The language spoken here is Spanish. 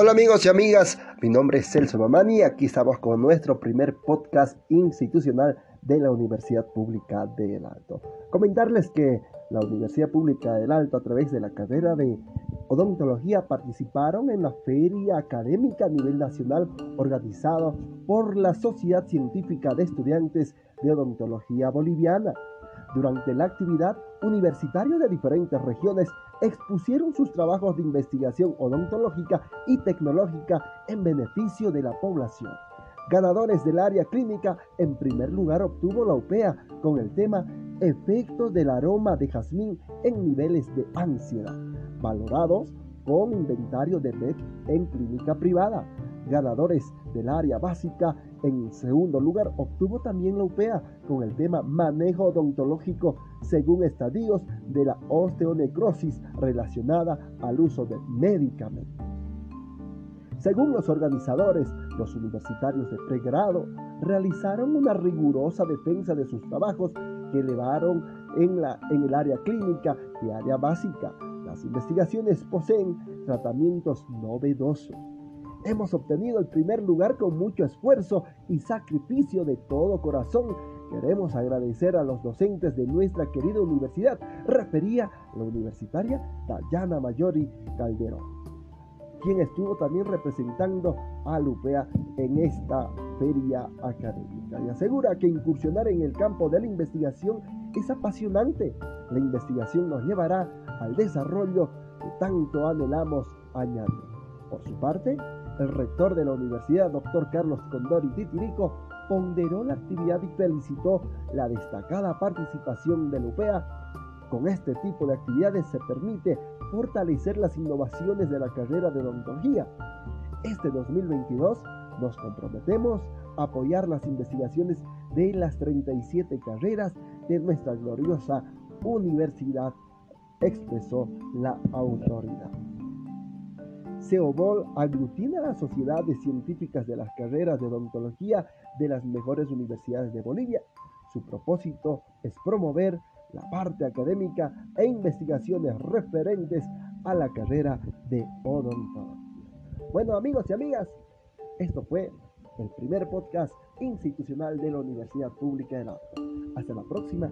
Hola amigos y amigas, mi nombre es Celso Mamani. Y aquí estamos con nuestro primer podcast institucional de la Universidad Pública del Alto. Comentarles que la Universidad Pública del Alto a través de la carrera de odontología participaron en la feria académica a nivel nacional organizada por la Sociedad Científica de Estudiantes de Odontología Boliviana, durante la actividad, universitarios de diferentes regiones expusieron sus trabajos de investigación odontológica y tecnológica en beneficio de la población. Ganadores del área clínica, en primer lugar obtuvo la UPEA con el tema Efectos del aroma de jazmín en niveles de ansiedad, valorados con inventario de PET en clínica privada ganadores del área básica. En segundo lugar, obtuvo también la UPEA con el tema manejo odontológico según estadios de la osteonecrosis relacionada al uso de medicamentos. Según los organizadores, los universitarios de pregrado realizaron una rigurosa defensa de sus trabajos que elevaron en, la, en el área clínica y área básica. Las investigaciones poseen tratamientos novedosos Hemos obtenido el primer lugar con mucho esfuerzo y sacrificio de todo corazón. Queremos agradecer a los docentes de nuestra querida universidad, refería la universitaria Dayana Mayori Calderón, quien estuvo también representando a Lupea en esta feria académica y asegura que incursionar en el campo de la investigación es apasionante. La investigación nos llevará al desarrollo que tanto anhelamos añadir. Por su parte, el rector de la universidad, doctor Carlos Condori Titirico, ponderó la actividad y felicitó la destacada participación de UPEA. Con este tipo de actividades se permite fortalecer las innovaciones de la carrera de odontología. Este 2022 nos comprometemos a apoyar las investigaciones de las 37 carreras de nuestra gloriosa universidad, expresó la autoridad. CEOBOL aglutina a las sociedades científicas de las carreras de odontología de las mejores universidades de Bolivia. Su propósito es promover la parte académica e investigaciones referentes a la carrera de odontología. Bueno amigos y amigas, esto fue el primer podcast institucional de la Universidad Pública de Alto. Hasta la próxima.